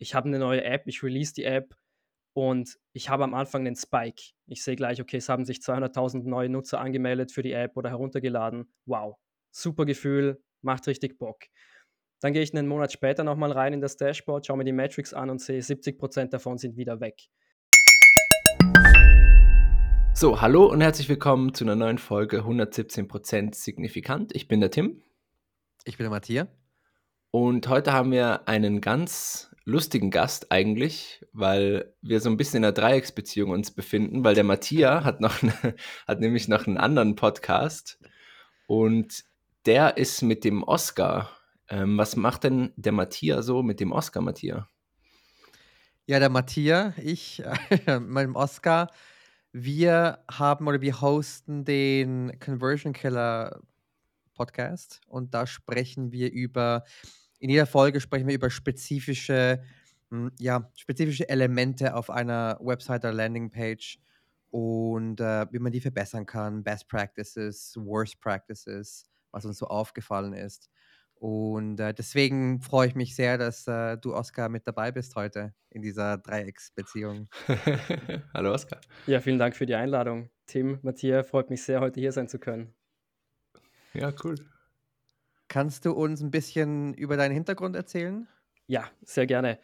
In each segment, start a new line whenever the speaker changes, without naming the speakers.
ich habe eine neue App, ich release die App und ich habe am Anfang einen Spike. Ich sehe gleich, okay, es haben sich 200.000 neue Nutzer angemeldet für die App oder heruntergeladen. Wow, super Gefühl, macht richtig Bock. Dann gehe ich einen Monat später nochmal rein in das Dashboard, schaue mir die Metrics an und sehe, 70% davon sind wieder weg.
So, hallo und herzlich willkommen zu einer neuen Folge 117% signifikant. Ich bin der Tim.
Ich bin der Matthias.
Und heute haben wir einen ganz lustigen Gast eigentlich, weil wir so ein bisschen in einer Dreiecksbeziehung uns befinden, weil der Matthias hat noch eine, hat nämlich noch einen anderen Podcast und der ist mit dem Oscar. Ähm, was macht denn der Matthias so mit dem Oscar, Matthias?
Ja, der Matthias, ich mit dem Oscar, wir haben oder wir hosten den Conversion Killer Podcast und da sprechen wir über in jeder Folge sprechen wir über spezifische, hm, ja, spezifische Elemente auf einer Website oder Landingpage und äh, wie man die verbessern kann, Best Practices, Worst Practices, was uns so aufgefallen ist. Und äh, deswegen freue ich mich sehr, dass äh, du, Oskar, mit dabei bist heute in dieser Dreiecksbeziehung.
Hallo, Oskar.
Ja, vielen Dank für die Einladung. Tim, Matthias, freut mich sehr, heute hier sein zu können.
Ja, cool.
Kannst du uns ein bisschen über deinen Hintergrund erzählen?
Ja, sehr gerne.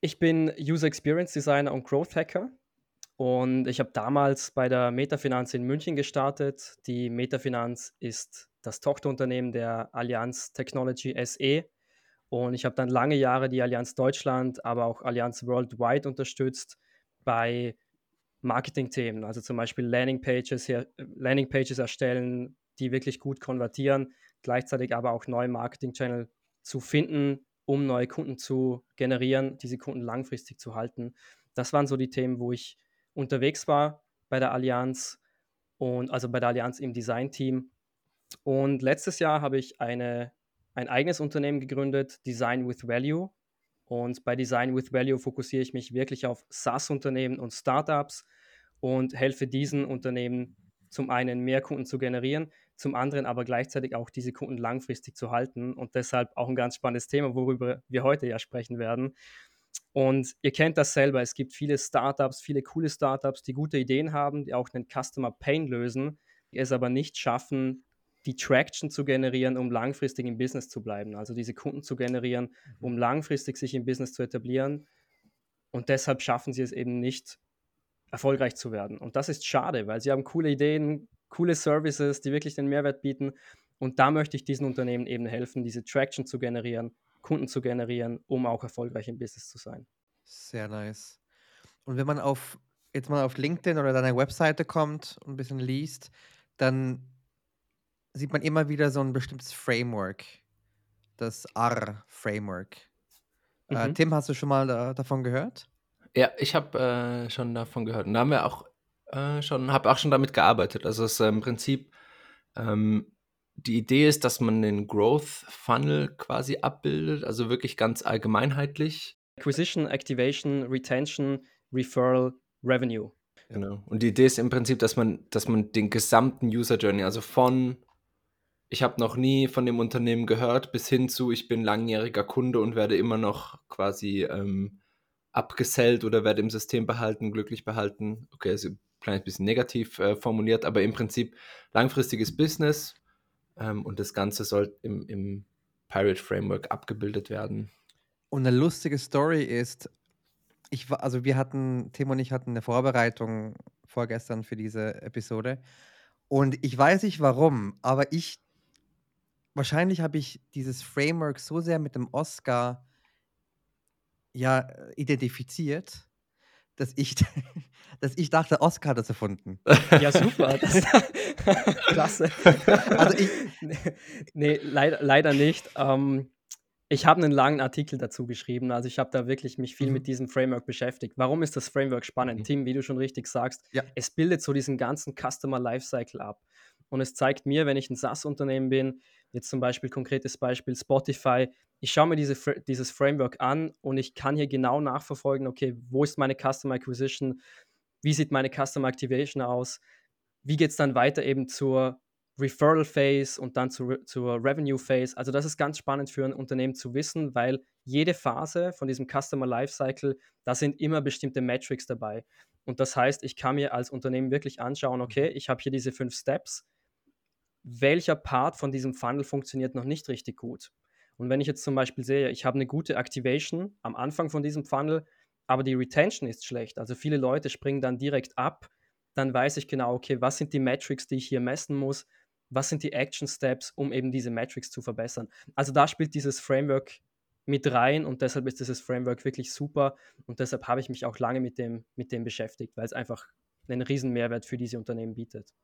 Ich bin User Experience Designer und Growth Hacker und ich habe damals bei der Metafinanz in München gestartet. Die Metafinanz ist das Tochterunternehmen der Allianz Technology SE und ich habe dann lange Jahre die Allianz Deutschland, aber auch Allianz Worldwide unterstützt bei Marketing-Themen, also zum Beispiel Landingpages, Landingpages erstellen, die wirklich gut konvertieren, gleichzeitig aber auch neue Marketing-Channel zu finden, um neue Kunden zu generieren, diese Kunden langfristig zu halten. Das waren so die Themen, wo ich unterwegs war bei der Allianz und also bei der Allianz im Design-Team. Und letztes Jahr habe ich eine, ein eigenes Unternehmen gegründet, Design with Value. Und bei Design with Value fokussiere ich mich wirklich auf SaaS-Unternehmen und Startups und helfe diesen Unternehmen zum einen mehr Kunden zu generieren, zum anderen aber gleichzeitig auch diese Kunden langfristig zu halten und deshalb auch ein ganz spannendes Thema, worüber wir heute ja sprechen werden. Und ihr kennt das selber, es gibt viele Startups, viele coole Startups, die gute Ideen haben, die auch einen Customer Pain lösen, die es aber nicht schaffen, die Traction zu generieren, um langfristig im Business zu bleiben, also diese Kunden zu generieren, um mhm. langfristig sich im Business zu etablieren. Und deshalb schaffen sie es eben nicht, erfolgreich zu werden. Und das ist schade, weil sie haben coole Ideen, coole Services, die wirklich den Mehrwert bieten. Und da möchte ich diesen Unternehmen eben helfen, diese Traction zu generieren, Kunden zu generieren, um auch erfolgreich im Business zu sein.
Sehr nice. Und wenn man auf jetzt mal auf LinkedIn oder deine Webseite kommt und ein bisschen liest, dann sieht man immer wieder so ein bestimmtes Framework, das R-Framework. Äh, mhm. Äh, Tim, hast du schon mal da, davon gehört?
Ja, ich habe äh, schon davon gehört. Und da haben wir auch äh, schon, habe auch schon damit gearbeitet. Also es ist äh, im Prinzip ähm, die Idee ist, dass man den Growth Funnel quasi abbildet, also wirklich ganz allgemeinheitlich.
Acquisition, Activation, Retention, Referral, Revenue.
Genau. Und die Idee ist im Prinzip, dass man, dass man den gesamten User Journey, also von ich habe noch nie von dem Unternehmen gehört, bis hin zu ich bin langjähriger Kunde und werde immer noch quasi ähm, abgesellt oder werde im System behalten, glücklich behalten. Okay, also ein kleines bisschen negativ äh, formuliert, aber im Prinzip langfristiges Business ähm, und das Ganze soll im, im Pirate Framework abgebildet werden.
Und eine lustige Story ist, ich war, also wir hatten, Tim und ich hatten eine Vorbereitung vorgestern für diese Episode. Und ich weiß nicht warum, aber ich, wahrscheinlich habe ich dieses Framework so sehr mit dem Oscar ja, äh, identifiziert, dass ich, dass ich dachte, Oscar hat das erfunden.
Ja, super. Das, klasse. Also ich, nee, leider, leider nicht. Ähm, ich habe einen langen Artikel dazu geschrieben. Also ich habe da wirklich mich viel mhm. mit diesem Framework beschäftigt. Warum ist das Framework spannend? Mhm. Tim, wie du schon richtig sagst, ja. es bildet so diesen ganzen Customer Lifecycle ab. Und es zeigt mir, wenn ich ein SaaS-Unternehmen bin, jetzt zum Beispiel konkretes Beispiel Spotify, ich schaue mir diese, dieses Framework an und ich kann hier genau nachverfolgen, okay, wo ist meine Customer Acquisition, wie sieht meine Customer Activation aus, wie geht es dann weiter eben zur Referral Phase und dann zu, zur Revenue Phase. Also das ist ganz spannend für ein Unternehmen zu wissen, weil jede Phase von diesem Customer Lifecycle, da sind immer bestimmte Metrics dabei. Und das heißt, ich kann mir als Unternehmen wirklich anschauen, okay, ich habe hier diese fünf Steps. Welcher Part von diesem Funnel funktioniert noch nicht richtig gut? Und wenn ich jetzt zum Beispiel sehe, ich habe eine gute Activation am Anfang von diesem Funnel, aber die Retention ist schlecht, also viele Leute springen dann direkt ab, dann weiß ich genau, okay, was sind die Metrics, die ich hier messen muss, was sind die Action Steps, um eben diese Metrics zu verbessern. Also da spielt dieses Framework mit rein und deshalb ist dieses Framework wirklich super und deshalb habe ich mich auch lange mit dem, mit dem beschäftigt, weil es einfach einen riesen Mehrwert für diese Unternehmen bietet.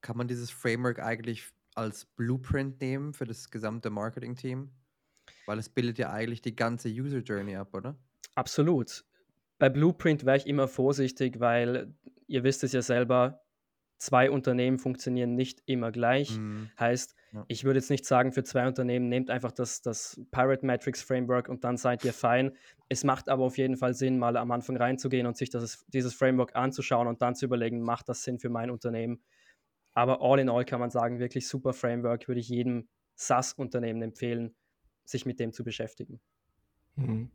Kann man dieses Framework eigentlich als Blueprint nehmen für das gesamte Marketing-Team? Weil es bildet ja eigentlich die ganze User Journey ab, oder?
Absolut. Bei Blueprint wäre ich immer vorsichtig, weil ihr wisst es ja selber, zwei Unternehmen funktionieren nicht immer gleich. Mhm. Heißt, ja. ich würde jetzt nicht sagen, für zwei Unternehmen nehmt einfach das, das Pirate Matrix Framework und dann seid ihr fein. Es macht aber auf jeden Fall Sinn, mal am Anfang reinzugehen und sich das, dieses Framework anzuschauen und dann zu überlegen, macht das Sinn für mein Unternehmen. Aber all in all kann man sagen, wirklich super Framework, würde ich jedem SaaS-Unternehmen empfehlen, sich mit dem zu beschäftigen.
Mhm.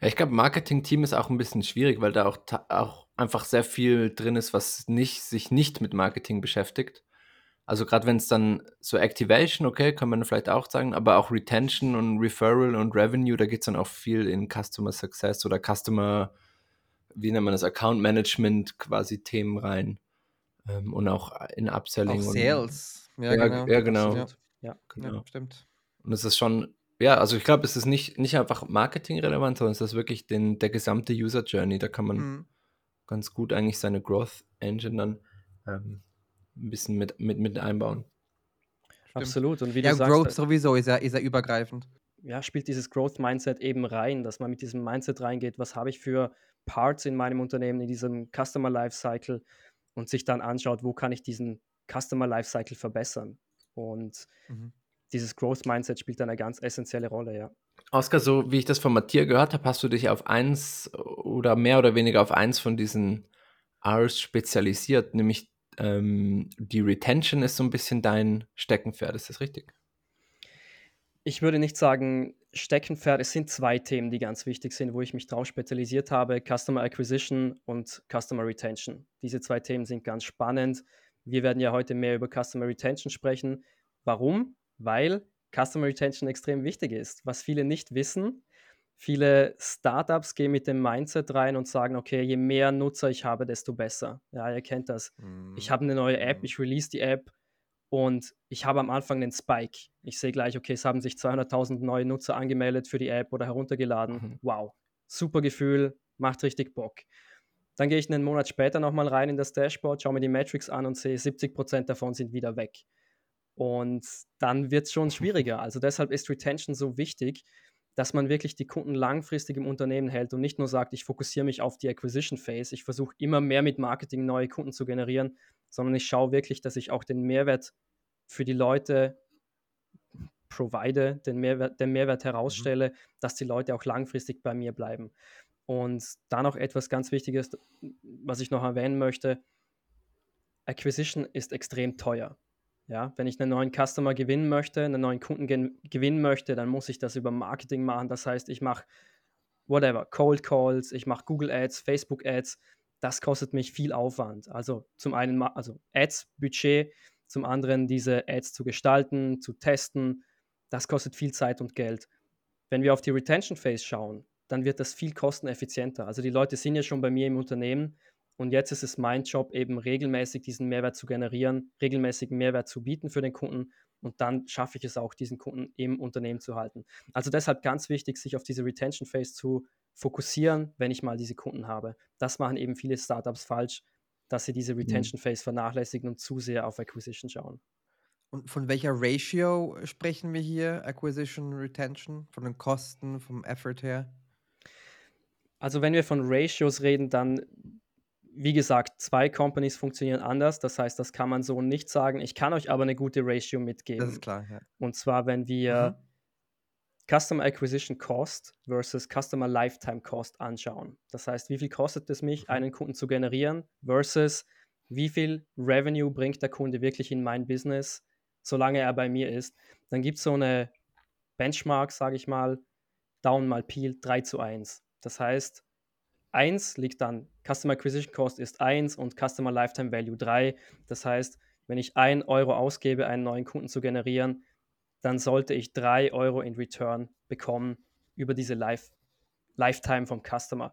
Ja, ich glaube, Marketing-Team ist auch ein bisschen schwierig, weil da auch, auch einfach sehr viel drin ist, was nicht, sich nicht mit Marketing beschäftigt. Also gerade wenn es dann so Activation, okay, kann man vielleicht auch sagen, aber auch Retention und Referral und Revenue, da geht es dann auch viel in Customer Success oder Customer, wie nennt man das, Account Management quasi Themen rein. Ähm, und auch in Upselling.
Auch Sales.
Und, ja, ja, genau. Ja, genau. Ja.
ja, genau. stimmt.
Und es ist schon, ja, also ich glaube, es ist nicht, nicht einfach marketingrelevant, sondern es ist wirklich den, der gesamte User Journey. Da kann man mhm. ganz gut eigentlich seine Growth Engine dann ähm, ein bisschen mit, mit, mit einbauen.
Stimmt. Absolut. Und wie
ja, du sagst, Growth äh sowieso ist er, ist er übergreifend.
Ja, spielt dieses Growth-Mindset eben rein, dass man mit diesem Mindset reingeht, was habe ich für Parts in meinem Unternehmen, in diesem Customer Lifecycle und sich dann anschaut, wo kann ich diesen Customer Lifecycle verbessern. Und mhm dieses Growth Mindset spielt eine ganz essentielle Rolle, ja.
Oskar, so wie ich das von Matthias gehört habe, hast du dich auf eins oder mehr oder weniger auf eins von diesen R's spezialisiert, nämlich ähm, die Retention ist so ein bisschen dein Steckenpferd, ist das richtig?
Ich würde nicht sagen Steckenpferd, es sind zwei Themen, die ganz wichtig sind, wo ich mich drauf spezialisiert habe, Customer Acquisition und Customer Retention. Diese zwei Themen sind ganz spannend. Wir werden ja heute mehr über Customer Retention sprechen. Warum? weil Customer Retention extrem wichtig ist. Was viele nicht wissen, viele Startups gehen mit dem Mindset rein und sagen, okay, je mehr Nutzer ich habe, desto besser. Ja, ihr kennt das. Mhm. Ich habe eine neue App, mhm. ich release die App und ich habe am Anfang einen Spike. Ich sehe gleich, okay, es haben sich 200.000 neue Nutzer angemeldet für die App oder heruntergeladen. Mhm. Wow, super Gefühl, macht richtig Bock. Dann gehe ich einen Monat später nochmal rein in das Dashboard, schaue mir die Metrics an und sehe, 70% davon sind wieder weg. Und dann wird es schon schwieriger. Also deshalb ist Retention so wichtig, dass man wirklich die Kunden langfristig im Unternehmen hält und nicht nur sagt, ich fokussiere mich auf die Acquisition Phase, ich versuche immer mehr mit Marketing neue Kunden zu generieren, sondern ich schaue wirklich, dass ich auch den Mehrwert für die Leute provide, den Mehrwert, den Mehrwert herausstelle, mhm. dass die Leute auch langfristig bei mir bleiben. Und dann noch etwas ganz Wichtiges, was ich noch erwähnen möchte. Acquisition ist extrem teuer. Ja, wenn ich einen neuen Customer gewinnen möchte, einen neuen Kunden gewinnen möchte, dann muss ich das über Marketing machen. Das heißt, ich mache whatever, Cold Calls, ich mache Google Ads, Facebook Ads. Das kostet mich viel Aufwand. Also zum einen also Ads Budget, zum anderen diese Ads zu gestalten, zu testen. Das kostet viel Zeit und Geld. Wenn wir auf die Retention Phase schauen, dann wird das viel kosteneffizienter. Also die Leute sind ja schon bei mir im Unternehmen und jetzt ist es mein Job, eben regelmäßig diesen Mehrwert zu generieren, regelmäßig Mehrwert zu bieten für den Kunden. Und dann schaffe ich es auch, diesen Kunden im Unternehmen zu halten. Also deshalb ganz wichtig, sich auf diese Retention Phase zu fokussieren, wenn ich mal diese Kunden habe. Das machen eben viele Startups falsch, dass sie diese mhm. Retention Phase vernachlässigen und zu sehr auf Acquisition schauen.
Und von welcher Ratio sprechen wir hier? Acquisition, Retention? Von den Kosten, vom Effort her?
Also wenn wir von Ratios reden, dann wie gesagt, zwei Companies funktionieren anders. Das heißt, das kann man so nicht sagen. Ich kann euch aber eine gute Ratio mitgeben.
Das ist klar, ja.
Und zwar, wenn wir mhm. Customer Acquisition Cost versus Customer Lifetime Cost anschauen. Das heißt, wie viel kostet es mich, mhm. einen Kunden zu generieren versus wie viel Revenue bringt der Kunde wirklich in mein Business, solange er bei mir ist. Dann gibt es so eine Benchmark, sage ich mal, Down mal Peel 3 zu 1. Das heißt, 1 liegt dann, Customer Acquisition Cost ist 1 und Customer Lifetime Value 3. Das heißt, wenn ich 1 Euro ausgebe, einen neuen Kunden zu generieren, dann sollte ich 3 Euro in Return bekommen über diese Life, Lifetime vom Customer.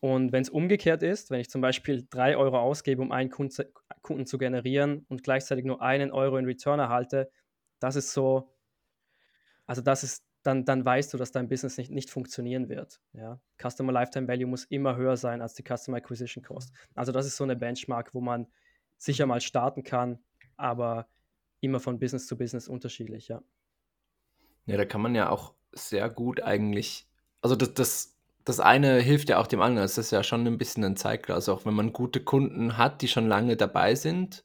Und wenn es umgekehrt ist, wenn ich zum Beispiel 3 Euro ausgebe, um einen Kunden zu generieren und gleichzeitig nur einen Euro in Return erhalte, das ist so, also das ist, dann, dann weißt du, dass dein Business nicht, nicht funktionieren wird. Ja? Customer Lifetime Value muss immer höher sein als die Customer Acquisition Cost. Also das ist so eine Benchmark, wo man sicher mal starten kann, aber immer von Business zu Business unterschiedlich, ja.
Ja, da kann man ja auch sehr gut eigentlich, also das, das, das eine hilft ja auch dem anderen. Es ist ja schon ein bisschen ein Zeitgleich. Also auch wenn man gute Kunden hat, die schon lange dabei sind,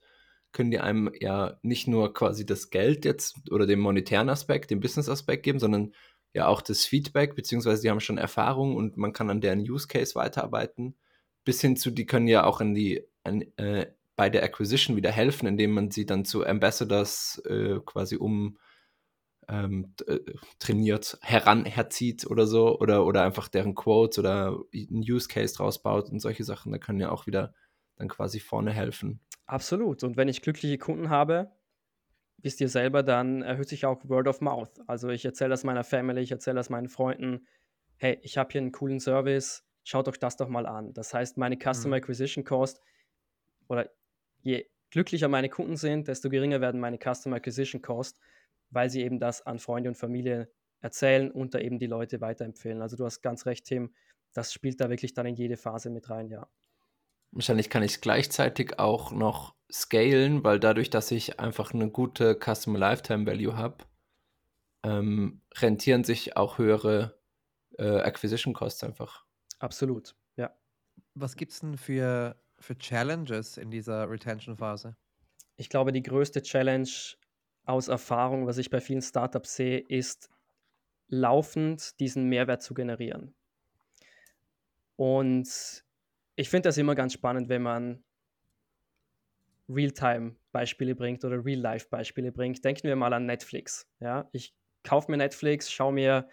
können die einem ja nicht nur quasi das Geld jetzt oder den monetären Aspekt, den Business-Aspekt geben, sondern ja auch das Feedback, beziehungsweise die haben schon Erfahrung und man kann an deren Use Case weiterarbeiten. Bis hin zu, die können ja auch in die, an, äh, bei der Acquisition wieder helfen, indem man sie dann zu Ambassadors äh, quasi um ähm, äh, trainiert, heran herzieht oder so, oder, oder einfach deren Quotes oder einen Use Case draus baut und solche Sachen, da können ja auch wieder dann quasi vorne helfen.
Absolut. Und wenn ich glückliche Kunden habe, wisst ihr selber, dann erhöht sich auch Word of Mouth. Also ich erzähle das meiner Family, ich erzähle das meinen Freunden, hey, ich habe hier einen coolen Service, schaut euch das doch mal an. Das heißt, meine Customer mhm. Acquisition Cost oder je glücklicher meine Kunden sind, desto geringer werden meine Customer Acquisition Cost, weil sie eben das an Freunde und Familie erzählen und da eben die Leute weiterempfehlen. Also du hast ganz recht, Tim, das spielt da wirklich dann in jede Phase mit rein, ja.
Wahrscheinlich kann ich es gleichzeitig auch noch scalen, weil dadurch, dass ich einfach eine gute Customer Lifetime Value habe, ähm, rentieren sich auch höhere äh, Acquisition Costs einfach.
Absolut, ja.
Was gibt es denn für, für Challenges in dieser Retention-Phase?
Ich glaube, die größte Challenge aus Erfahrung, was ich bei vielen Startups sehe, ist laufend diesen Mehrwert zu generieren. Und ich finde das immer ganz spannend, wenn man Realtime-Beispiele bringt oder Real-Life-Beispiele bringt. Denken wir mal an Netflix. Ja? Ich kaufe mir Netflix, schaue mir,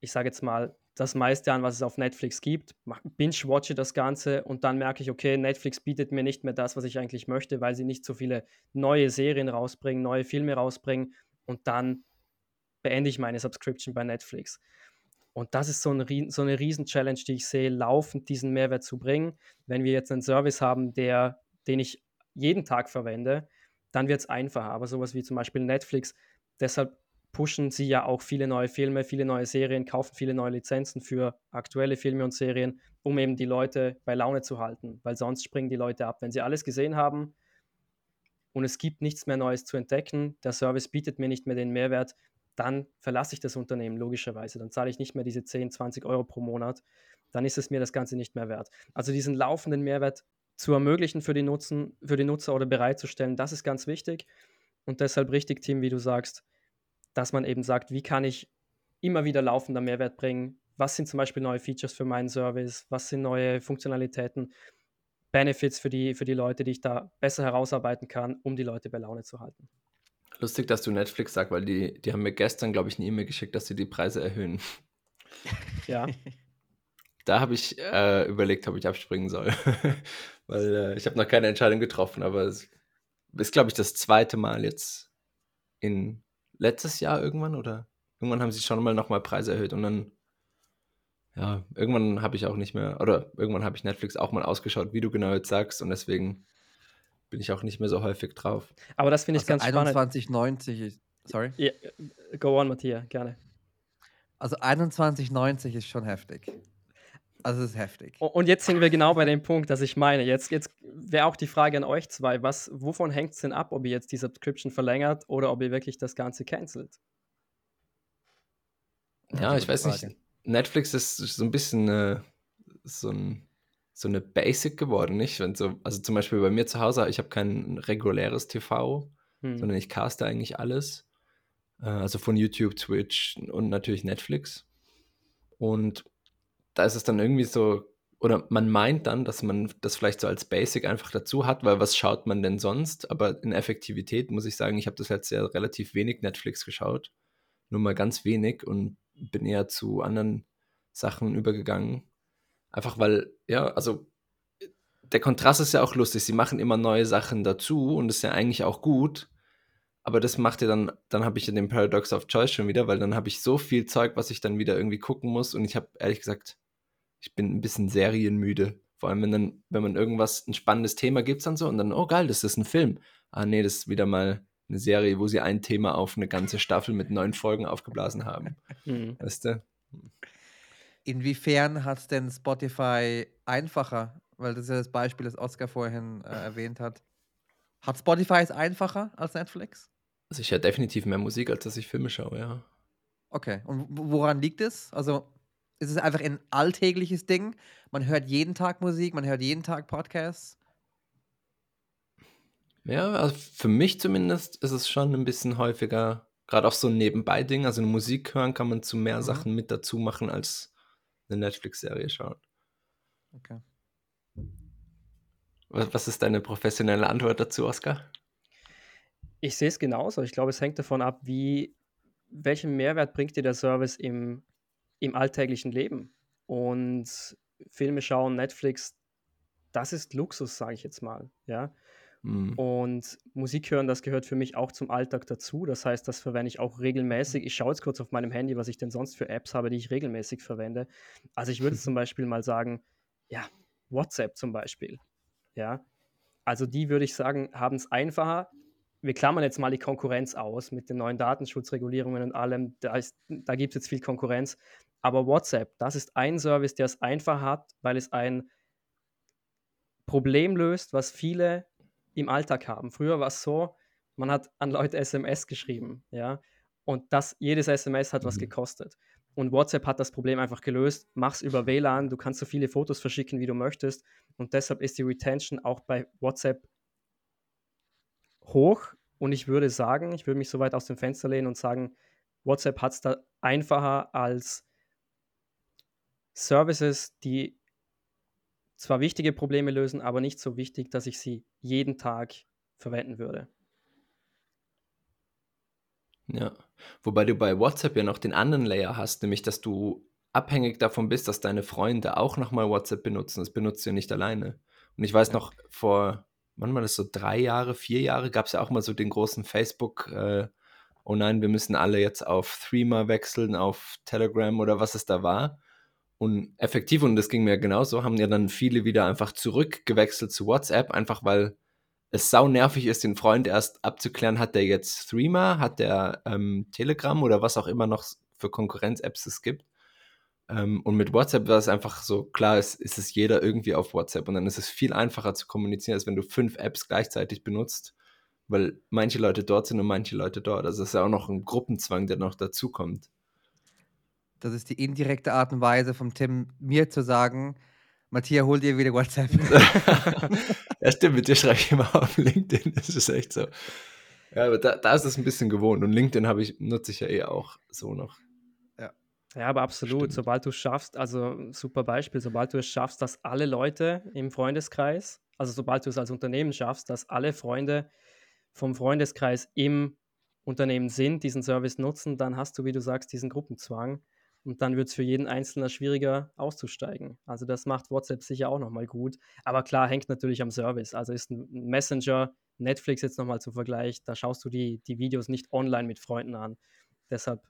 ich sage jetzt mal, das meiste an, was es auf Netflix gibt, binge-watche das Ganze und dann merke ich, okay, Netflix bietet mir nicht mehr das, was ich eigentlich möchte, weil sie nicht so viele neue Serien rausbringen, neue Filme rausbringen und dann beende ich meine Subscription bei Netflix. Und das ist so, ein, so eine Riesen-Challenge, die ich sehe, laufend diesen Mehrwert zu bringen. Wenn wir jetzt einen Service haben, der, den ich jeden Tag verwende, dann wird es einfacher. Aber sowas wie zum Beispiel Netflix, deshalb pushen sie ja auch viele neue Filme, viele neue Serien, kaufen viele neue Lizenzen für aktuelle Filme und Serien, um eben die Leute bei Laune zu halten, weil sonst springen die Leute ab. Wenn sie alles gesehen haben und es gibt nichts mehr Neues zu entdecken, der Service bietet mir nicht mehr den Mehrwert, dann verlasse ich das Unternehmen logischerweise. Dann zahle ich nicht mehr diese 10, 20 Euro pro Monat. Dann ist es mir das Ganze nicht mehr wert. Also diesen laufenden Mehrwert zu ermöglichen für die, Nutzen, für die Nutzer oder bereitzustellen, das ist ganz wichtig. Und deshalb richtig, Team, wie du sagst, dass man eben sagt, wie kann ich immer wieder laufender Mehrwert bringen? Was sind zum Beispiel neue Features für meinen Service? Was sind neue Funktionalitäten? Benefits für die, für die Leute, die ich da besser herausarbeiten kann, um die Leute bei Laune zu halten.
Lustig, dass du Netflix sagst, weil die, die haben mir gestern, glaube ich, eine E-Mail geschickt, dass sie die Preise erhöhen.
Ja.
Da habe ich äh, überlegt, ob ich abspringen soll. weil äh, ich habe noch keine Entscheidung getroffen, aber es ist, glaube ich, das zweite Mal jetzt in letztes Jahr irgendwann oder irgendwann haben sie schon mal nochmal Preise erhöht und dann, ja, irgendwann habe ich auch nicht mehr, oder irgendwann habe ich Netflix auch mal ausgeschaut, wie du genau jetzt sagst und deswegen bin ich auch nicht mehr so häufig drauf.
Aber das finde ich also ganz
2190 ist, sorry?
Yeah, go on, Matthias, gerne.
Also 2190 ist schon heftig. Also es ist heftig.
Und jetzt sind wir genau bei dem Punkt, dass ich meine. Jetzt, jetzt wäre auch die Frage an euch zwei, was, wovon hängt es denn ab, ob ihr jetzt die Subscription verlängert oder ob ihr wirklich das Ganze cancelt?
Ja, ich weiß Frage. nicht. Netflix ist so ein bisschen äh, so ein so eine Basic geworden, nicht? Wenn so, also zum Beispiel bei mir zu Hause, ich habe kein reguläres TV, hm. sondern ich caste eigentlich alles. Äh, also von YouTube, Twitch und natürlich Netflix. Und da ist es dann irgendwie so, oder man meint dann, dass man das vielleicht so als Basic einfach dazu hat, weil was schaut man denn sonst? Aber in Effektivität muss ich sagen, ich habe das letzte Jahr relativ wenig Netflix geschaut. nur mal ganz wenig und bin eher zu anderen Sachen übergegangen. Einfach weil, ja, also der Kontrast ist ja auch lustig. Sie machen immer neue Sachen dazu und ist ja eigentlich auch gut. Aber das macht ja dann, dann habe ich ja den Paradox of Choice schon wieder, weil dann habe ich so viel Zeug, was ich dann wieder irgendwie gucken muss. Und ich habe ehrlich gesagt, ich bin ein bisschen serienmüde. Vor allem, wenn dann, wenn man irgendwas, ein spannendes Thema gibt dann so und dann, oh geil, das ist ein Film. Ah nee, das ist wieder mal eine Serie, wo sie ein Thema auf eine ganze Staffel mit neun Folgen aufgeblasen haben. Mhm. Weißt du?
Inwiefern hat es denn Spotify einfacher? Weil das ist ja das Beispiel, das Oscar vorhin äh, erwähnt hat. Hat Spotify es einfacher als Netflix?
Also ich höre definitiv mehr Musik, als dass ich Filme schaue, ja.
Okay, und woran liegt es? Also ist es einfach ein alltägliches Ding? Man hört jeden Tag Musik, man hört jeden Tag Podcasts?
Ja, also für mich zumindest ist es schon ein bisschen häufiger, gerade auch so ein Nebenbei-Ding. Also eine Musik hören kann man zu mehr mhm. Sachen mit dazu machen, als eine Netflix-Serie schauen. Okay. Was, was ist deine professionelle Antwort dazu, Oskar?
Ich sehe es genauso. Ich glaube, es hängt davon ab, wie, welchen Mehrwert bringt dir der Service im, im alltäglichen Leben. Und Filme schauen, Netflix, das ist Luxus, sage ich jetzt mal. Ja. Mhm. Und Musik hören, das gehört für mich auch zum Alltag dazu. Das heißt, das verwende ich auch regelmäßig. Ich schaue jetzt kurz auf meinem Handy, was ich denn sonst für Apps habe, die ich regelmäßig verwende. Also ich würde zum Beispiel mal sagen, ja, WhatsApp zum Beispiel. Ja, also die würde ich sagen, haben es einfacher. Wir klammern jetzt mal die Konkurrenz aus mit den neuen Datenschutzregulierungen und allem. Da, da gibt es jetzt viel Konkurrenz. Aber WhatsApp, das ist ein Service, der es einfach hat, weil es ein Problem löst, was viele im Alltag haben. Früher war es so, man hat an Leute SMS geschrieben, ja, und das, jedes SMS hat mhm. was gekostet. Und WhatsApp hat das Problem einfach gelöst. Mach's über WLAN, du kannst so viele Fotos verschicken, wie du möchtest. Und deshalb ist die Retention auch bei WhatsApp hoch. Und ich würde sagen, ich würde mich so weit aus dem Fenster lehnen und sagen, WhatsApp hat es da einfacher als Services, die zwar wichtige Probleme lösen, aber nicht so wichtig, dass ich sie jeden Tag verwenden würde.
Ja, wobei du bei WhatsApp ja noch den anderen Layer hast, nämlich dass du abhängig davon bist, dass deine Freunde auch nochmal WhatsApp benutzen. Das benutzt du ja nicht alleine. Und ich weiß ja. noch, vor, wann war das so, drei Jahre, vier Jahre, gab es ja auch mal so den großen Facebook, äh, oh nein, wir müssen alle jetzt auf Threema wechseln, auf Telegram oder was es da war. Und effektiv, und das ging mir genauso, haben ja dann viele wieder einfach zurückgewechselt zu WhatsApp, einfach weil es sau nervig ist, den Freund erst abzuklären, hat der jetzt Threema, hat der ähm, Telegram oder was auch immer noch für Konkurrenz-Apps es gibt. Ähm, und mit WhatsApp war es einfach so, klar ist, ist es jeder irgendwie auf WhatsApp und dann ist es viel einfacher zu kommunizieren, als wenn du fünf Apps gleichzeitig benutzt, weil manche Leute dort sind und manche Leute dort. Also es ist ja auch noch ein Gruppenzwang, der noch dazukommt.
Das ist die indirekte Art und Weise von Tim, mir zu sagen, Matthias, hol dir wieder WhatsApp.
ja, stimmt, mit dir schreibe ich immer auf LinkedIn. Das ist echt so. Ja, aber da, da ist es ein bisschen gewohnt. Und LinkedIn habe ich, nutze ich ja eh auch so noch.
Ja. Aber absolut. Stimmt. Sobald du schaffst, also super Beispiel, sobald du es schaffst, dass alle Leute im Freundeskreis, also sobald du es als Unternehmen schaffst, dass alle Freunde vom Freundeskreis im Unternehmen sind, diesen Service nutzen, dann hast du, wie du sagst, diesen Gruppenzwang. Und dann wird es für jeden Einzelnen schwieriger auszusteigen. Also das macht WhatsApp sicher auch nochmal gut. Aber klar, hängt natürlich am Service. Also ist ein Messenger, Netflix jetzt nochmal zum Vergleich, da schaust du die, die Videos nicht online mit Freunden an. Deshalb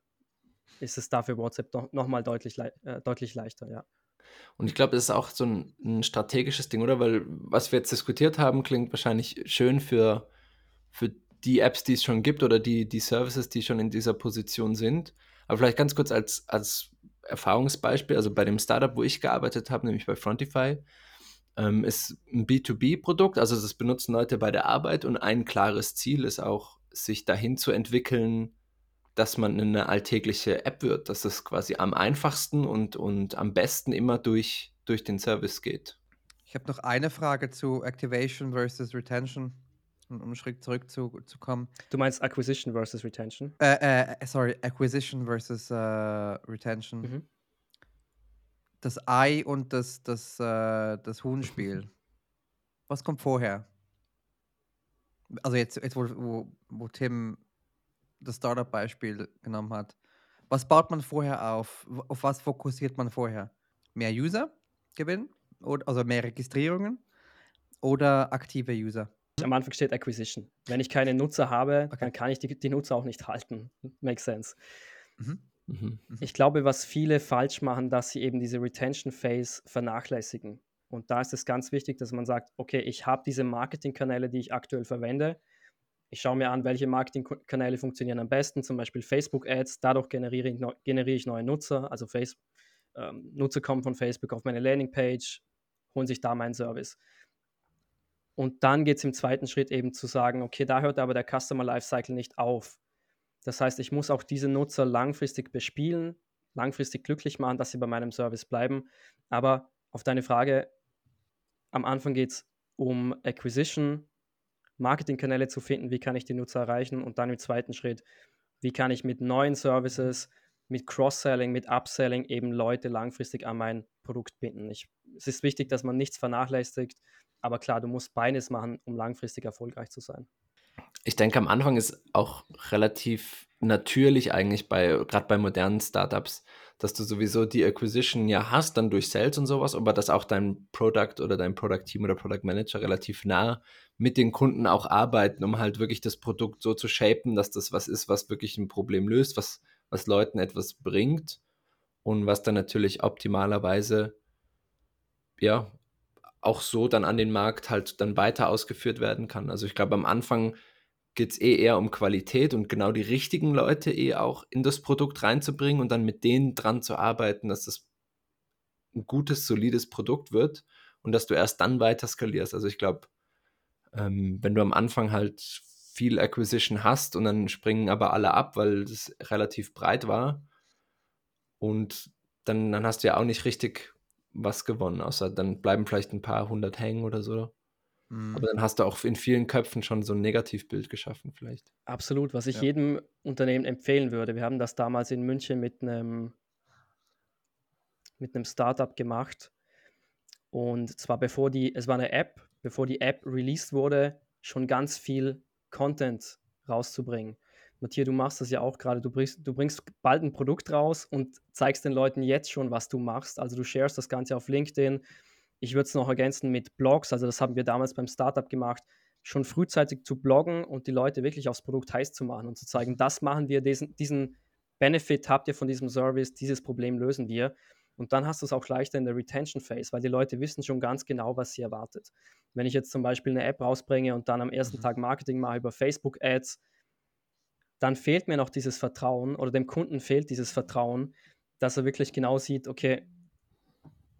ist es dafür WhatsApp doch nochmal deutlich, äh, deutlich leichter, ja.
Und ich glaube, das ist auch so ein, ein, strategisches Ding, oder? Weil was wir jetzt diskutiert haben, klingt wahrscheinlich schön für, für die Apps, die es schon gibt oder die, die Services, die schon in dieser Position sind. Aber vielleicht ganz kurz als, als Erfahrungsbeispiel, also bei dem Startup, wo ich gearbeitet habe, nämlich bei Frontify, ähm, ist ein B2B-Produkt, also das benutzen Leute bei der Arbeit und ein klares Ziel ist auch, sich dahin zu entwickeln, dass man eine alltägliche App wird, dass es quasi am einfachsten und, und am besten immer durch, durch den Service geht.
Ich habe noch eine Frage zu Activation versus Retention um einen Schritt zurückzukommen.
Du meinst Acquisition versus Retention?
Äh, äh, sorry, Acquisition versus äh, Retention. Mhm. Das Ei und das, das, äh, das Huhnspiel. Was kommt vorher? Also jetzt, jetzt wo, wo, wo Tim das Startup-Beispiel genommen hat. Was baut man vorher auf? Auf was fokussiert man vorher? Mehr User gewinnen? Oder, also mehr Registrierungen? Oder aktive User?
Am Anfang steht Acquisition. Wenn ich keine Nutzer habe,
Okay.
dann kann ich die, die Nutzer auch nicht halten. Makes sense.
Mhm.
Mhm.
Ich glaube, was viele falsch machen, dass sie eben diese Retention Phase vernachlässigen. Und da ist es ganz wichtig, dass man sagt, okay, ich habe diese Marketingkanäle, die ich aktuell verwende. Ich schaue mir an, welche Marketingkanäle funktionieren am besten, zum Beispiel Facebook-Ads. Dadurch generiere ich, generiere ich neue Nutzer. Also Face, ähm, Nutzer kommen von Facebook auf meine Landingpage, holen sich da meinen Service. Und dann geht es im zweiten Schritt eben zu sagen, okay, da hört aber der Customer Lifecycle nicht auf. Das heißt, ich muss auch diese Nutzer langfristig bespielen, langfristig glücklich machen, dass sie bei meinem Service bleiben. Aber auf deine Frage, am Anfang geht es um Acquisition, Marketingkanäle zu finden, wie kann ich die Nutzer erreichen und dann im zweiten Schritt, wie kann ich mit neuen Services, mit Cross-Selling, mit Upselling eben Leute langfristig an mein Produkt binden. Ich, es ist wichtig, dass man nichts vernachlässigt, aber klar, du musst beides machen, um langfristig erfolgreich zu sein.
Ich denke, am Anfang ist auch relativ natürlich eigentlich bei, gerade bei modernen Startups, dass du sowieso die Acquisition ja hast, dann durch Sales und sowas, aber dass auch dein Product oder dein Product Team oder Product Manager relativ nah mit den Kunden auch arbeiten, um halt wirklich das Produkt so zu shapen, dass das was ist, was wirklich ein Problem löst, was, was Leuten etwas bringt und was dann natürlich optimalerweise ja auch so dann an den Markt halt dann weiter ausgeführt werden kann. Also ich glaube, am Anfang geht es eh eher um Qualität und genau die richtigen Leute eh auch in das Produkt reinzubringen und dann mit denen dran zu arbeiten, dass das ein gutes, solides Produkt wird und dass du erst dann weiter skalierst. Also ich glaube, ähm, wenn du am Anfang halt viel Acquisition hast und dann springen aber alle ab, weil es relativ breit war und dann, dann hast du ja auch nicht richtig was gewonnen, außer dann bleiben vielleicht ein paar hundert hängen oder so.
Mhm.
Aber dann hast du auch in vielen Köpfen schon so ein Negativbild geschaffen, vielleicht.
Absolut, was ich
Ja.
jedem Unternehmen empfehlen würde. Wir haben das damals in München mit einem, mit einem Startup gemacht. Und zwar bevor die, es war eine App, bevor die App released wurde, schon ganz viel Content rauszubringen. Matthias, du machst das ja auch gerade. Du bringst, du bringst bald ein Produkt raus und zeigst den Leuten jetzt schon, was du machst. Also du sharest das Ganze auf LinkedIn. Ich würde es noch ergänzen mit Blogs. Also das haben wir damals beim Startup gemacht schon frühzeitig zu bloggen und die Leute wirklich aufs Produkt heiß zu machen und zu zeigen, das machen wir, diesen, diesen Benefit habt ihr von diesem Service, dieses Problem lösen wir. Und dann hast du es auch leichter in der Retention Phase, weil die Leute wissen schon ganz genau, was sie erwartet. Wenn ich jetzt zum Beispiel eine App rausbringe und dann am ersten
Mhm.
Tag Marketing mache über Facebook Ads, dann fehlt mir noch dieses Vertrauen oder dem Kunden fehlt dieses Vertrauen, dass er wirklich genau sieht, okay,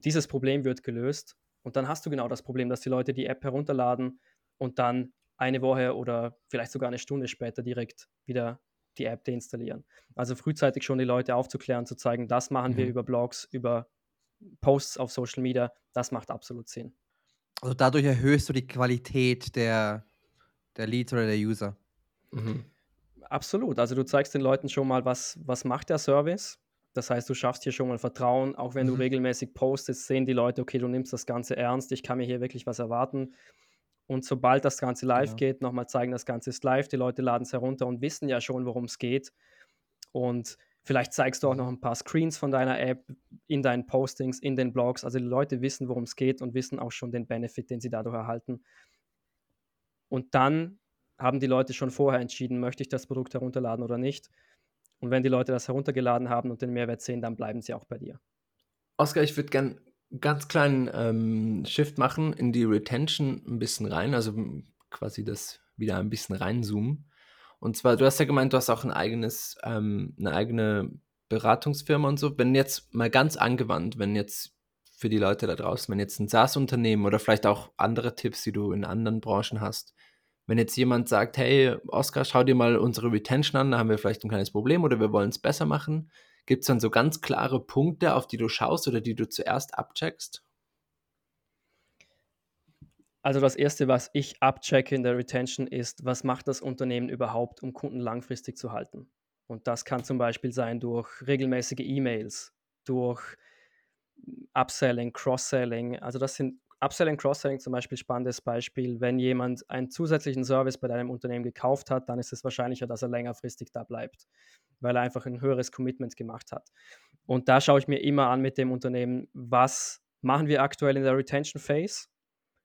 dieses Problem wird gelöst. Und dann hast du genau das Problem, dass die Leute die App herunterladen und dann eine Woche oder vielleicht sogar eine Stunde später direkt wieder die App deinstallieren. Also frühzeitig schon die Leute aufzuklären, zu zeigen, das machen wir
Mhm.
über Blogs, über Posts auf Social Media, das macht absolut Sinn.
Also dadurch erhöhst du die Qualität der, der Leads oder der User.
Mhm.
Absolut. Also du zeigst den Leuten schon mal, was, was macht der Service. Das heißt, du schaffst hier schon mal Vertrauen. Auch wenn du
Mhm.
regelmäßig postest, sehen die Leute, okay, du nimmst das Ganze ernst, ich kann mir hier wirklich was erwarten. Und sobald das Ganze live
Genau.
geht, nochmal zeigen, das Ganze ist live, die Leute laden es herunter und wissen ja schon, worum es geht. Und vielleicht zeigst du auch noch ein paar Screens von deiner App in deinen Postings, in den Blogs. Also die Leute wissen, worum es geht und wissen auch schon den Benefit, den sie dadurch erhalten. Und dann haben die Leute schon vorher entschieden, möchte ich das Produkt herunterladen oder nicht. Und wenn die Leute das heruntergeladen haben und den Mehrwert sehen, dann bleiben sie auch bei dir.
Oskar, ich würde gern ganz kleinen ähm, Shift machen in die Retention ein bisschen rein, also quasi das wieder ein bisschen reinzoomen. Und zwar, du hast ja gemeint, du hast auch ein eigenes, ähm, eine eigene Beratungsfirma und so. Wenn jetzt mal ganz angewandt, wenn jetzt für die Leute da draußen, wenn jetzt ein SaaS-Unternehmen oder vielleicht auch andere Tipps, die du in anderen Branchen hast, wenn jetzt jemand sagt, hey, Oskar, schau dir mal unsere Retention an, da haben wir vielleicht ein kleines Problem oder wir wollen es besser machen, Gibt es dann so ganz klare Punkte, auf die du schaust oder die du zuerst abcheckst?
Also das Erste, was ich abchecke in der Retention ist, was macht das Unternehmen überhaupt, um Kunden langfristig zu halten? Und das kann zum Beispiel sein durch regelmäßige E-Mails, durch Upselling, Cross-Selling. Also das sind Upselling, Cross-Selling zum Beispiel spannendes Beispiel. Wenn jemand einen zusätzlichen Service bei deinem Unternehmen gekauft hat, dann ist es wahrscheinlicher, dass er längerfristig da bleibt. weil er einfach ein höheres Commitment gemacht hat. Und da schaue ich mir immer an mit dem Unternehmen, was machen wir aktuell in der Retention Phase,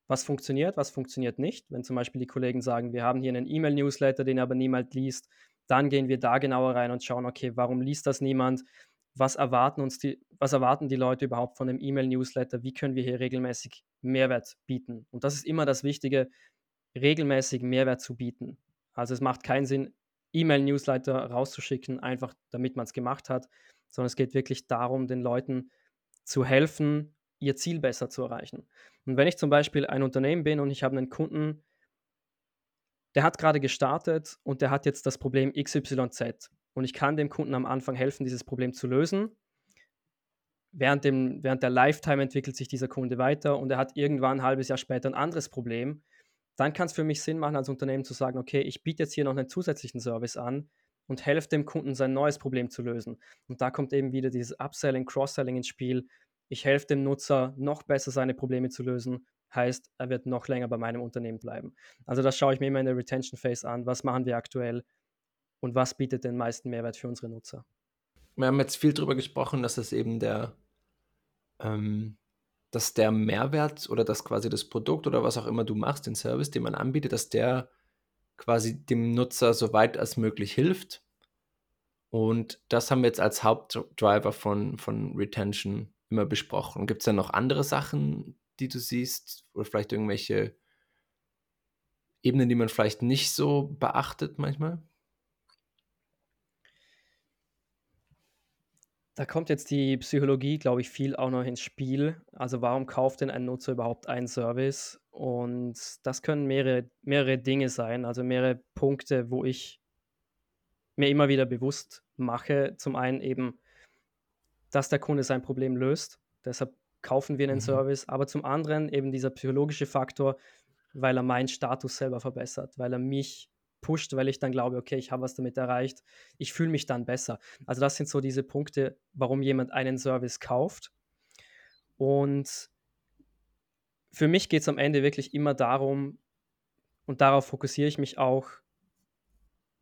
was funktioniert, was funktioniert nicht. Wenn zum Beispiel die Kollegen sagen, wir haben hier einen E-Mail-Newsletter, den aber niemand liest, dann gehen wir da genauer rein und schauen, okay, warum liest das niemand? Was erwarten uns die, was erwarten die Leute überhaupt von dem E-Mail-Newsletter? Wie können wir hier regelmäßig Mehrwert bieten? Und das ist immer das Wichtige, regelmäßig Mehrwert zu bieten. Also es macht keinen Sinn, E-Mail-Newsletter rauszuschicken, einfach damit man es gemacht hat, sondern es geht wirklich darum, den Leuten zu helfen, ihr Ziel besser zu erreichen. Und wenn ich zum Beispiel ein Unternehmen bin und ich habe einen Kunden, der hat gerade gestartet und der hat jetzt das Problem XYZ und ich kann dem Kunden am Anfang helfen, dieses Problem zu lösen. Während, dem, während der Lifetime entwickelt sich dieser Kunde weiter und er hat irgendwann ein halbes Jahr später ein anderes Problem dann kann es für mich Sinn machen, als Unternehmen zu sagen, okay, ich biete jetzt hier noch einen zusätzlichen Service an und helfe dem Kunden, sein neues Problem zu lösen. Und da kommt eben wieder dieses Upselling, Cross-Selling ins Spiel. Ich helfe dem Nutzer, noch besser seine Probleme zu lösen. Heißt, er wird noch länger bei meinem Unternehmen bleiben. Also das schaue ich mir immer in der Retention Phase an. Was machen wir aktuell und was bietet den meisten Mehrwert für unsere Nutzer?
Wir haben jetzt viel darüber gesprochen, dass es eben der ähm, dass der Mehrwert oder dass quasi das Produkt oder was auch immer du machst, den Service, den man anbietet, dass der quasi dem Nutzer so weit als möglich hilft. Und das haben wir jetzt als Hauptdriver von, von Retention immer besprochen. Gibt es da noch andere Sachen, die du siehst oder vielleicht irgendwelche Ebenen, die man vielleicht nicht so beachtet manchmal?
Da kommt jetzt die Psychologie, glaube ich, viel auch noch ins Spiel. Also warum kauft denn ein Nutzer überhaupt einen Service? Und das können mehrere, mehrere Dinge sein, also mehrere Punkte, wo ich mir immer wieder bewusst mache. Zum einen eben, dass der Kunde sein Problem löst. Deshalb kaufen wir einen mhm. Service. Aber zum anderen eben dieser psychologische Faktor, weil er meinen Status selber verbessert, weil er mich pusht, weil ich dann glaube, okay, ich habe was damit erreicht. Ich fühle mich dann besser. Also das sind so diese Punkte, warum jemand einen Service kauft. Und für mich geht es am Ende wirklich immer darum, und darauf fokussiere ich mich auch,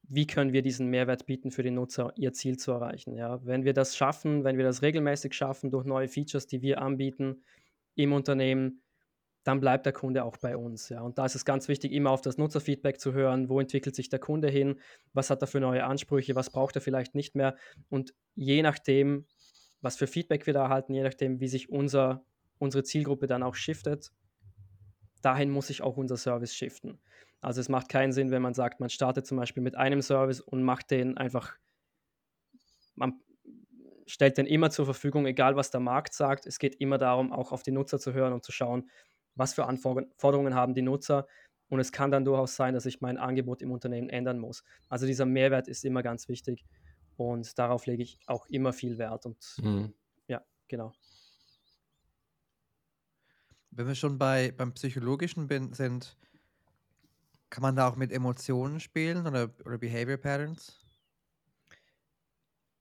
wie können wir diesen Mehrwert bieten für den Nutzer, ihr Ziel zu erreichen. Ja? Wenn wir das schaffen, wenn wir das regelmäßig schaffen durch neue Features, die wir anbieten im Unternehmen, dann bleibt der Kunde auch bei uns. Ja. Und da ist es ganz wichtig, immer auf das Nutzerfeedback zu hören, wo entwickelt sich der Kunde hin, was hat er für neue Ansprüche, was braucht er vielleicht nicht mehr. Und je nachdem, was für Feedback wir da erhalten, je nachdem, wie sich unser, unsere Zielgruppe dann auch shiftet, dahin muss sich auch unser Service shiften. Also es macht keinen Sinn, wenn man sagt, man startet zum Beispiel mit einem Service und macht den einfach, man stellt den immer zur Verfügung, egal was der Markt sagt. Es geht immer darum, auch auf die Nutzer zu hören und zu schauen, was für Anforderungen haben die Nutzer. Und es kann dann durchaus sein, dass ich mein Angebot im Unternehmen ändern muss. Also dieser Mehrwert ist immer ganz wichtig und darauf lege ich auch immer viel Wert. Und mhm. ja, genau.
Wenn wir schon bei, beim Psychologischen bin, sind, kann man da auch mit Emotionen spielen oder, oder Behavior Patterns?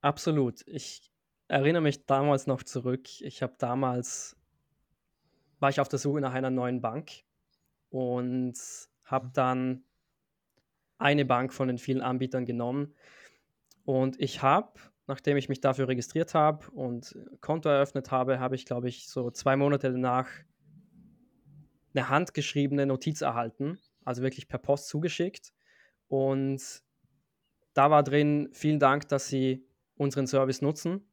Absolut. Ich erinnere mich damals noch zurück. Ich habe damals war ich auf der Suche nach einer neuen Bank und habe mhm. dann eine Bank von den vielen Anbietern genommen. Und ich habe, nachdem ich mich dafür registriert habe und Konto eröffnet habe, habe ich, glaube ich, so zwei Monate danach eine handgeschriebene Notiz erhalten, also wirklich per Post zugeschickt. Und da war drin, vielen Dank, dass Sie unseren Service nutzen.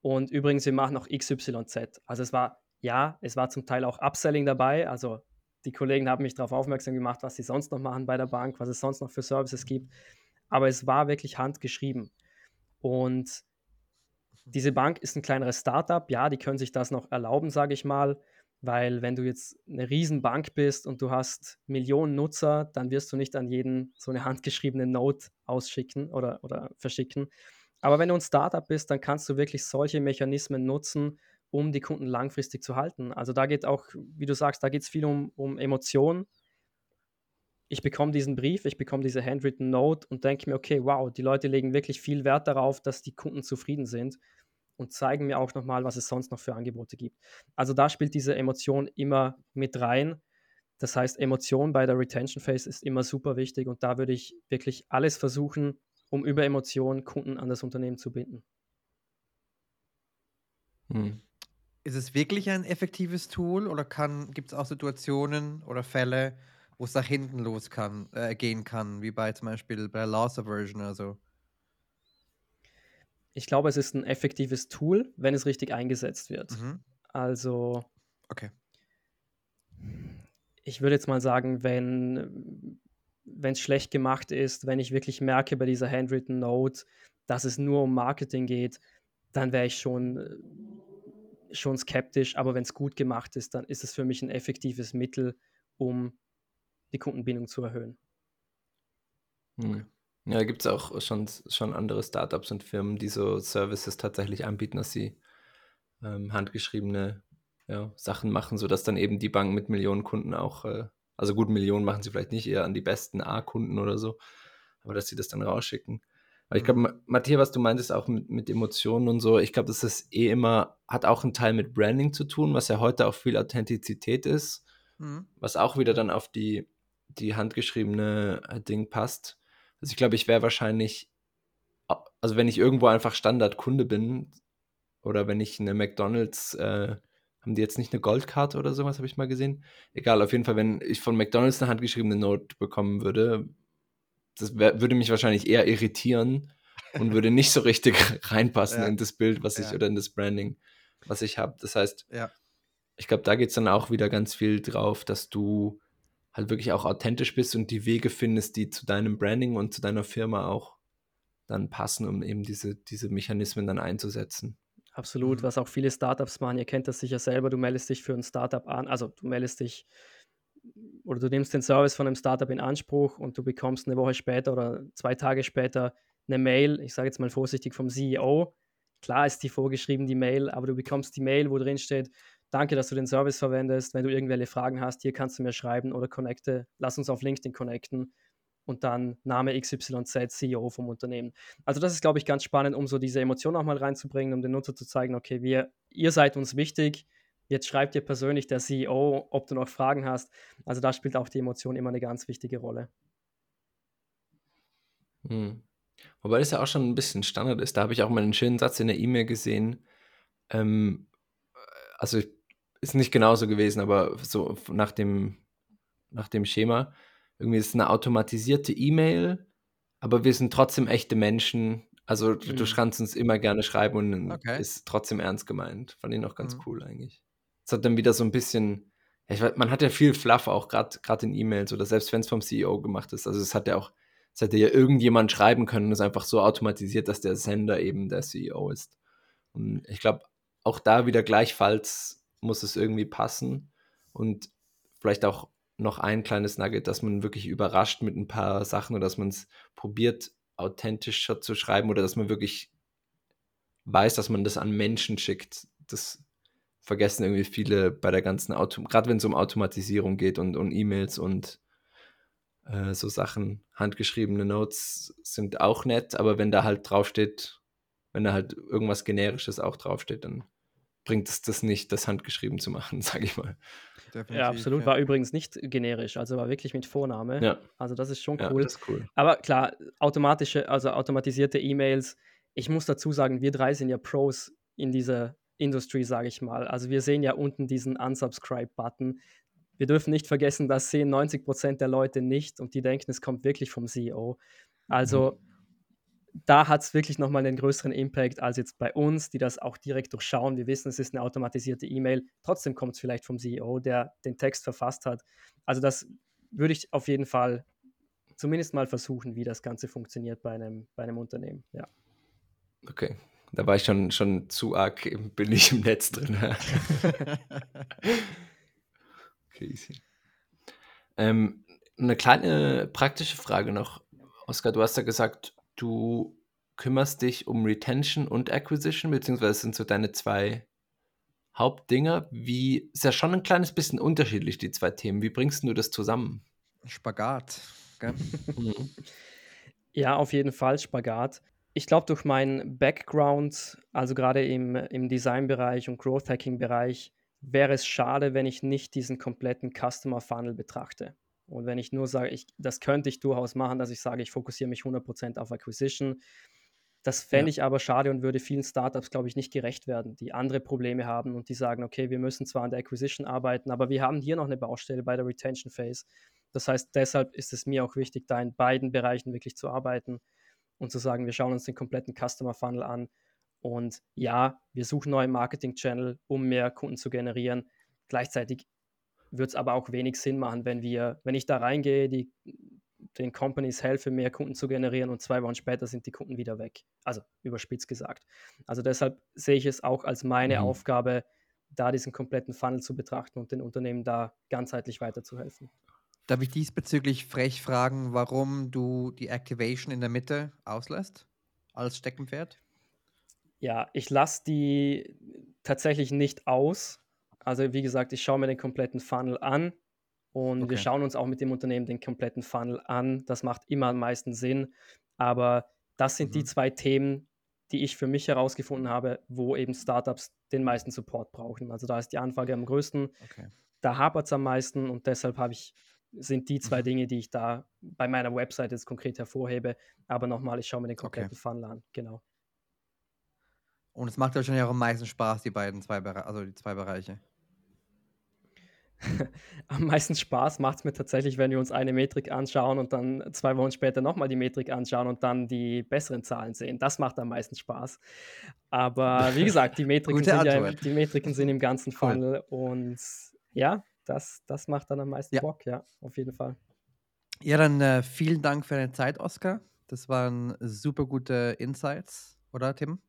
Und übrigens, wir machen noch XYZ. Also es war ja, es war zum Teil auch Upselling dabei. Also die Kollegen haben mich darauf aufmerksam gemacht, was sie sonst noch machen bei der Bank, was es sonst noch für Services gibt. Aber es war wirklich handgeschrieben. Und diese Bank ist ein kleineres Startup. Ja, die können sich das noch erlauben, sage ich mal. Weil wenn du jetzt eine Riesenbank bist und du hast Millionen Nutzer, dann wirst du nicht an jeden so eine handgeschriebene Note ausschicken oder, oder verschicken. Aber wenn du ein Startup bist, dann kannst du wirklich solche Mechanismen nutzen, um die Kunden langfristig zu halten. Also da geht auch, wie du sagst, da geht es viel um, um Emotionen. Ich bekomme diesen Brief, ich bekomme diese handwritten Note und denke mir, okay, wow, die Leute legen wirklich viel Wert darauf, dass die Kunden zufrieden sind und zeigen mir auch nochmal, was es sonst noch für Angebote gibt. Also da spielt diese Emotion immer mit rein. Das heißt, Emotion bei der Retention Phase ist immer super wichtig und da würde ich wirklich alles versuchen, um über Emotionen Kunden an das Unternehmen zu binden.
Hm. Ist es wirklich ein effektives Tool oder gibt es auch Situationen oder Fälle, wo es nach hinten los kann, äh, gehen kann, wie bei zum Beispiel bei Loss Aversion oder so?
Ich glaube, es ist ein effektives Tool, wenn es richtig eingesetzt wird. Mhm. Also,
okay.
ich würde jetzt mal sagen, wenn es schlecht gemacht ist, wenn ich wirklich merke bei dieser Handwritten Note, dass es nur um Marketing geht, dann wäre ich schon, schon skeptisch. Aber wenn es gut gemacht ist, dann ist es für mich ein effektives Mittel, um die Kundenbindung zu erhöhen.
Okay. Ja, gibt es auch schon, schon andere Startups und Firmen, die so Services tatsächlich anbieten, dass sie ähm, handgeschriebene ja, Sachen machen, sodass dann eben die Bank mit Millionen Kunden auch, äh, also gut, Millionen machen sie vielleicht nicht eher an die besten A-Kunden oder so, aber dass sie das dann rausschicken. Aber ich glaube. Matthias, was du meintest, auch mit, mit Emotionen und so, ich glaube, das ist eh immer, hat auch einen Teil mit Branding zu tun, was ja heute auch viel Authentizität ist, mhm. was auch wieder dann auf die die handgeschriebene äh, Ding passt. Also ich glaube, ich wäre wahrscheinlich, also wenn ich irgendwo einfach Standardkunde bin oder wenn ich eine McDonald's, äh, haben die jetzt nicht eine Goldkarte oder sowas, habe ich mal gesehen. Egal, auf jeden Fall, wenn ich von McDonald's eine handgeschriebene Note bekommen würde, das wär, würde mich wahrscheinlich eher irritieren und würde nicht so richtig reinpassen ja. in das Bild, was ich, oder in das Branding, was ich habe. Das heißt,
ja.
ich glaube, da geht es dann auch wieder ganz viel drauf, dass du halt wirklich auch authentisch bist und die Wege findest, die zu deinem Branding und zu deiner Firma auch dann passen, um eben diese, diese Mechanismen dann einzusetzen.
Absolut, mhm. was auch viele Startups machen. Ihr kennt das sicher selber. Du meldest dich für ein Startup an, also du meldest dich oder du nimmst den Service von einem Startup in Anspruch und du bekommst eine Woche später oder zwei Tage später eine Mail, ich sage jetzt mal vorsichtig vom CEO. Klar ist die vorgeschrieben, die Mail, aber du bekommst die Mail, wo drin steht, Danke, dass du den Service verwendest. Wenn du irgendwelche Fragen hast, hier kannst du mir schreiben oder connecte. Lass uns auf LinkedIn connecten und dann Name XYZ, CEO vom Unternehmen. Also das ist, glaube ich, ganz spannend, um so diese Emotion auch mal reinzubringen, um den Nutzer zu zeigen, okay, wir, ihr seid uns wichtig. Jetzt schreibt dir persönlich der CEO, ob du noch Fragen hast. Also da spielt auch die Emotion immer eine ganz wichtige Rolle.
Hm. Wobei das ja auch schon ein bisschen Standard ist. Da habe ich auch mal einen schönen Satz in der E-Mail gesehen. Ähm, also ist nicht genauso gewesen, aber so nach dem, nach dem Schema. Irgendwie ist es eine automatisierte E-Mail, aber wir sind trotzdem echte Menschen. Also mhm. du kannst uns immer gerne schreiben und okay. ist trotzdem ernst gemeint. Fand ich noch ganz mhm. cool eigentlich. Es hat dann wieder so ein bisschen, ja, ich weiß, man hat ja viel Fluff auch gerade in E-Mails oder selbst wenn es vom CEO gemacht ist. Also es hat ja auch, es hätte ja irgendjemand schreiben können und es einfach so automatisiert, dass der Sender eben der CEO ist. Und ich glaube, auch da wieder gleichfalls muss es irgendwie passen und vielleicht auch noch ein kleines Nugget, dass man wirklich überrascht mit ein paar Sachen oder dass man es probiert, authentischer zu schreiben oder dass man wirklich weiß, dass man das an Menschen schickt. Das vergessen irgendwie viele bei der ganzen Auto, gerade wenn es um Automatisierung geht und, und E-Mails und äh, so Sachen, handgeschriebene Notes sind auch nett, aber wenn da halt draufsteht, wenn da halt irgendwas Generisches auch draufsteht, dann bringt es das nicht, das handgeschrieben zu machen, sage ich mal.
Definitiv, ja, absolut. Ja. War übrigens nicht generisch, also war wirklich mit Vorname.
Ja.
Also das ist schon cool.
Ja, das ist cool.
Aber klar, automatische, also automatisierte E-Mails. Ich muss dazu sagen, wir drei sind ja Pros in dieser Industry, sage ich mal. Also wir sehen ja unten diesen Unsubscribe-Button. Wir dürfen nicht vergessen, das sehen 90 Prozent der Leute nicht und die denken, es kommt wirklich vom CEO. Also mhm da hat es wirklich nochmal einen größeren Impact als jetzt bei uns, die das auch direkt durchschauen. Wir wissen, es ist eine automatisierte E-Mail. Trotzdem kommt es vielleicht vom CEO, der den Text verfasst hat. Also das würde ich auf jeden Fall zumindest mal versuchen, wie das Ganze funktioniert bei einem, bei einem Unternehmen. Ja.
Okay, da war ich schon, schon zu arg, bin ich im Netz drin. okay, easy. Ähm, eine kleine praktische Frage noch. Oskar, du hast ja gesagt, du kümmerst dich um Retention und Acquisition, beziehungsweise sind so deine zwei Hauptdinger. Wie ist ja schon ein kleines bisschen unterschiedlich, die zwei Themen. Wie bringst du das zusammen?
Spagat. Mhm.
Ja, auf jeden Fall Spagat. Ich glaube, durch meinen Background, also gerade im, im Design-Bereich und Growth-Hacking-Bereich, wäre es schade, wenn ich nicht diesen kompletten Customer Funnel betrachte. Und wenn ich nur sage, ich, das könnte ich durchaus machen, dass ich sage, ich fokussiere mich 100% auf Acquisition, das fände
Ja.
ich aber schade und würde vielen Startups, glaube ich, nicht gerecht werden, die andere Probleme haben und die sagen, okay, wir müssen zwar an der Acquisition arbeiten, aber wir haben hier noch eine Baustelle bei der Retention Phase. Das heißt, deshalb ist es mir auch wichtig, da in beiden Bereichen wirklich zu arbeiten und zu sagen, wir schauen uns den kompletten Customer Funnel an. Und ja, wir suchen neue Marketing-Channel, um mehr Kunden zu generieren. Gleichzeitig wird es aber auch wenig Sinn machen, wenn wir, wenn ich da reingehe, die den Companies helfe, mehr Kunden zu generieren und zwei Wochen später sind die Kunden wieder weg. Also überspitzt gesagt. Also deshalb sehe ich es auch als meine
Mhm.
Aufgabe, da diesen kompletten Funnel zu betrachten und den Unternehmen da ganzheitlich weiterzuhelfen.
Darf ich diesbezüglich frech fragen, warum du die Activation in der Mitte auslässt als Steckenpferd?
Ja, ich lasse die tatsächlich nicht aus. Also wie gesagt, ich schaue mir den kompletten Funnel an und wir
Okay.
schauen uns auch mit dem Unternehmen den kompletten Funnel an. Das macht immer am meisten Sinn. Aber das sind die
Mhm.
zwei Themen, die ich für mich herausgefunden habe, wo eben Startups den meisten Support brauchen. Also da ist die Anfrage am größten,
Okay.
da hapert es am meisten und deshalb habe ich, sind die zwei
Mhm.
Dinge, die ich da bei meiner Website jetzt konkret hervorhebe. Aber nochmal, ich schaue mir den
Okay.
kompletten Funnel an. Genau.
Und es macht wahrscheinlich auch am meisten Spaß, die beiden zwei Bereiche, also die zwei Bereiche.
Am meisten Spaß macht es mir tatsächlich, wenn wir uns eine Metrik anschauen und dann zwei Wochen später nochmal die Metrik anschauen und dann die besseren Zahlen sehen. Das macht am meisten Spaß. Aber wie gesagt, die Metriken, sind, ja, die Metriken sind im ganzen
Cool.
Funnel und ja, das, das macht dann am meisten
Ja.
Bock, ja, auf jeden Fall.
Ja, dann äh, vielen Dank für deine Zeit, Oskar. Das waren super gute Insights, oder Tim?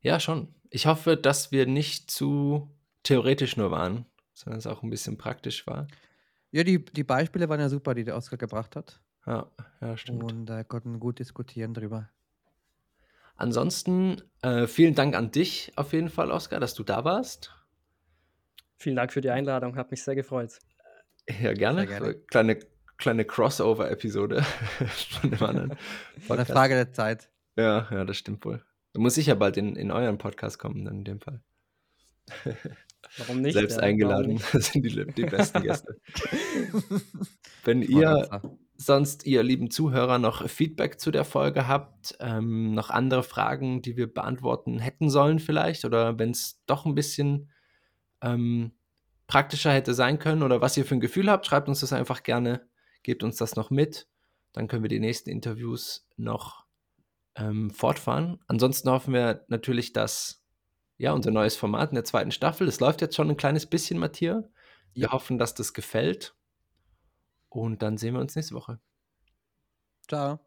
Ja, schon. Ich hoffe, dass wir nicht zu theoretisch nur waren, sondern es auch ein bisschen praktisch war.
Ja, die, die Beispiele waren ja super, die der Oskar gebracht hat.
Ja, ja, stimmt.
Und äh, konnten gut diskutieren drüber.
Ansonsten äh, vielen Dank an dich auf jeden Fall, Oskar, dass du da warst.
Vielen Dank für die Einladung, hat mich sehr gefreut.
Ja, gerne.
Sehr gerne.
Kleine, kleine Crossover-Episode von dem anderen
War eine. Frage der Zeit.
Ja, ja, das stimmt wohl. Da muss ich ja bald in, in euren Podcast kommen, dann in dem Fall.
Warum nicht?
Selbst
ja,
eingeladen.
nicht?
Das sind die, die besten Gäste. Wenn ihr sonst, ihr lieben Zuhörer, noch Feedback zu der Folge habt, ähm, noch andere Fragen, die wir beantworten hätten sollen vielleicht, oder wenn es doch ein bisschen ähm, praktischer hätte sein können oder was ihr für ein Gefühl habt, schreibt uns das einfach gerne, gebt uns das noch mit. Dann können wir die nächsten Interviews noch ähm, fortfahren. Ansonsten hoffen wir natürlich, dass ja unser neues Format in der zweiten Staffel, es läuft jetzt schon ein kleines bisschen, Matthias. Wir
Ja.
hoffen, dass das gefällt. Und dann sehen wir uns nächste Woche.
Ciao.